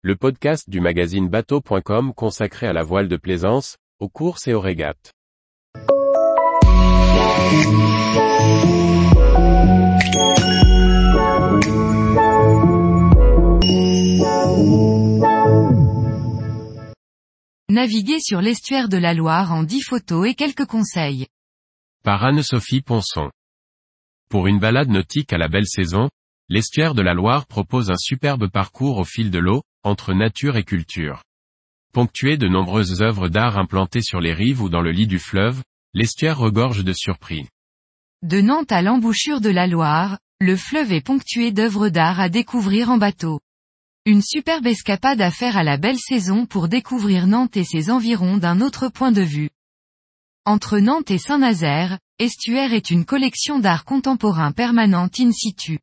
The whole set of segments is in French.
le podcast du magazine bateau.com consacré à la voile de plaisance, aux courses et aux régates. Naviguer sur l'estuaire de la Loire en 10 photos et quelques conseils. Par Anne-Sophie Ponson. Pour une balade nautique à la belle saison, l'estuaire de la Loire propose un superbe parcours au fil de l'eau, entre nature et culture. Ponctué de nombreuses œuvres d'art implantées sur les rives ou dans le lit du fleuve, l'estuaire regorge de surpris. De Nantes à l'embouchure de la Loire, le fleuve est ponctué d'œuvres d'art à découvrir en bateau. Une superbe escapade à faire à la belle saison pour découvrir Nantes et ses environs d'un autre point de vue. Entre Nantes et Saint-Nazaire, Estuaire est une collection d'art contemporain permanente in situ.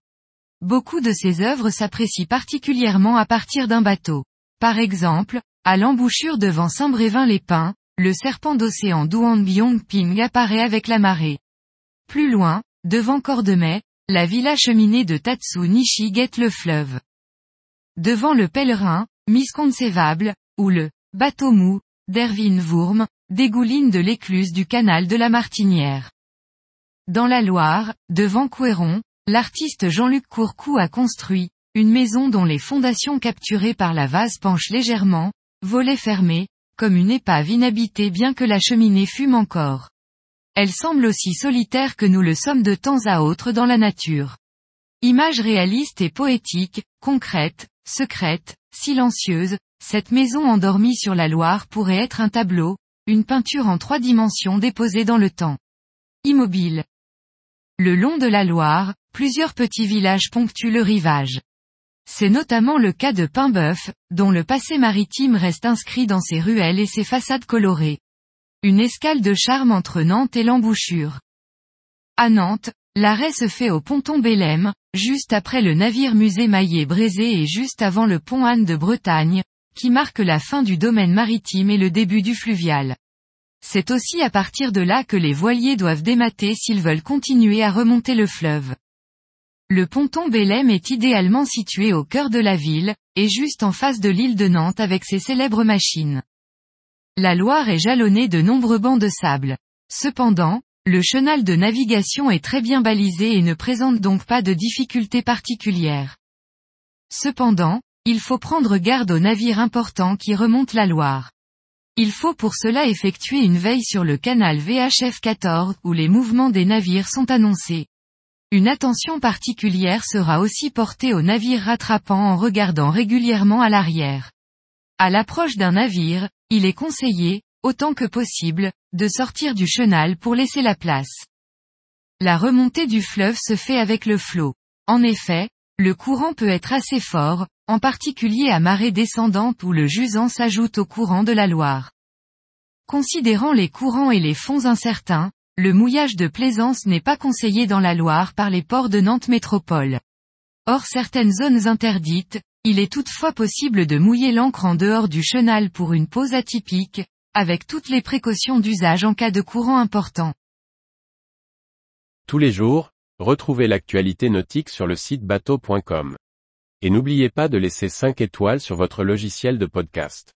Beaucoup de ces œuvres s'apprécient particulièrement à partir d'un bateau. Par exemple, à l'embouchure devant Saint-Brévin-les-Pins, le serpent d'océan Duan Ping apparaît avec la marée. Plus loin, devant Cordemais, la villa cheminée de Tatsu Nishi guette le fleuve. Devant le pèlerin, misconcevable, ou le bateau mou, d'Erwin Wurm, dégouline de l'écluse du canal de la Martinière. Dans la Loire, devant Couéron, l'artiste Jean-Luc Courcou a construit, une maison dont les fondations capturées par la vase penchent légèrement, volets fermés, comme une épave inhabitée bien que la cheminée fume encore. Elle semble aussi solitaire que nous le sommes de temps à autre dans la nature. Image réaliste et poétique, concrète, secrète, silencieuse, cette maison endormie sur la Loire pourrait être un tableau, une peinture en trois dimensions déposée dans le temps. Immobile. Le long de la Loire, plusieurs petits villages ponctuent le rivage. C'est notamment le cas de Paimboeuf, dont le passé maritime reste inscrit dans ses ruelles et ses façades colorées. Une escale de charme entre Nantes et l'embouchure. À Nantes, l'arrêt se fait au ponton Bélem, juste après le navire musée maillé Brézé et juste avant le pont Anne de Bretagne, qui marque la fin du domaine maritime et le début du fluvial. C'est aussi à partir de là que les voiliers doivent démater s'ils veulent continuer à remonter le fleuve. Le ponton Bélem est idéalement situé au cœur de la ville, et juste en face de l'île de Nantes avec ses célèbres machines. La Loire est jalonnée de nombreux bancs de sable. Cependant, le chenal de navigation est très bien balisé et ne présente donc pas de difficultés particulières. Cependant, il faut prendre garde aux navires importants qui remontent la Loire. Il faut pour cela effectuer une veille sur le canal VHF 14 où les mouvements des navires sont annoncés. Une attention particulière sera aussi portée aux navires rattrapants en regardant régulièrement à l'arrière. À l'approche d'un navire, il est conseillé, autant que possible, de sortir du chenal pour laisser la place. La remontée du fleuve se fait avec le flot. En effet, le courant peut être assez fort, en particulier à marée descendante où le jusant s'ajoute au courant de la Loire. Considérant les courants et les fonds incertains, le mouillage de plaisance n'est pas conseillé dans la Loire par les ports de Nantes Métropole. Hors certaines zones interdites, il est toutefois possible de mouiller l'ancre en dehors du chenal pour une pause atypique, avec toutes les précautions d'usage en cas de courant important. Tous les jours, retrouvez l'actualité nautique sur le site bateau.com. Et n'oubliez pas de laisser 5 étoiles sur votre logiciel de podcast.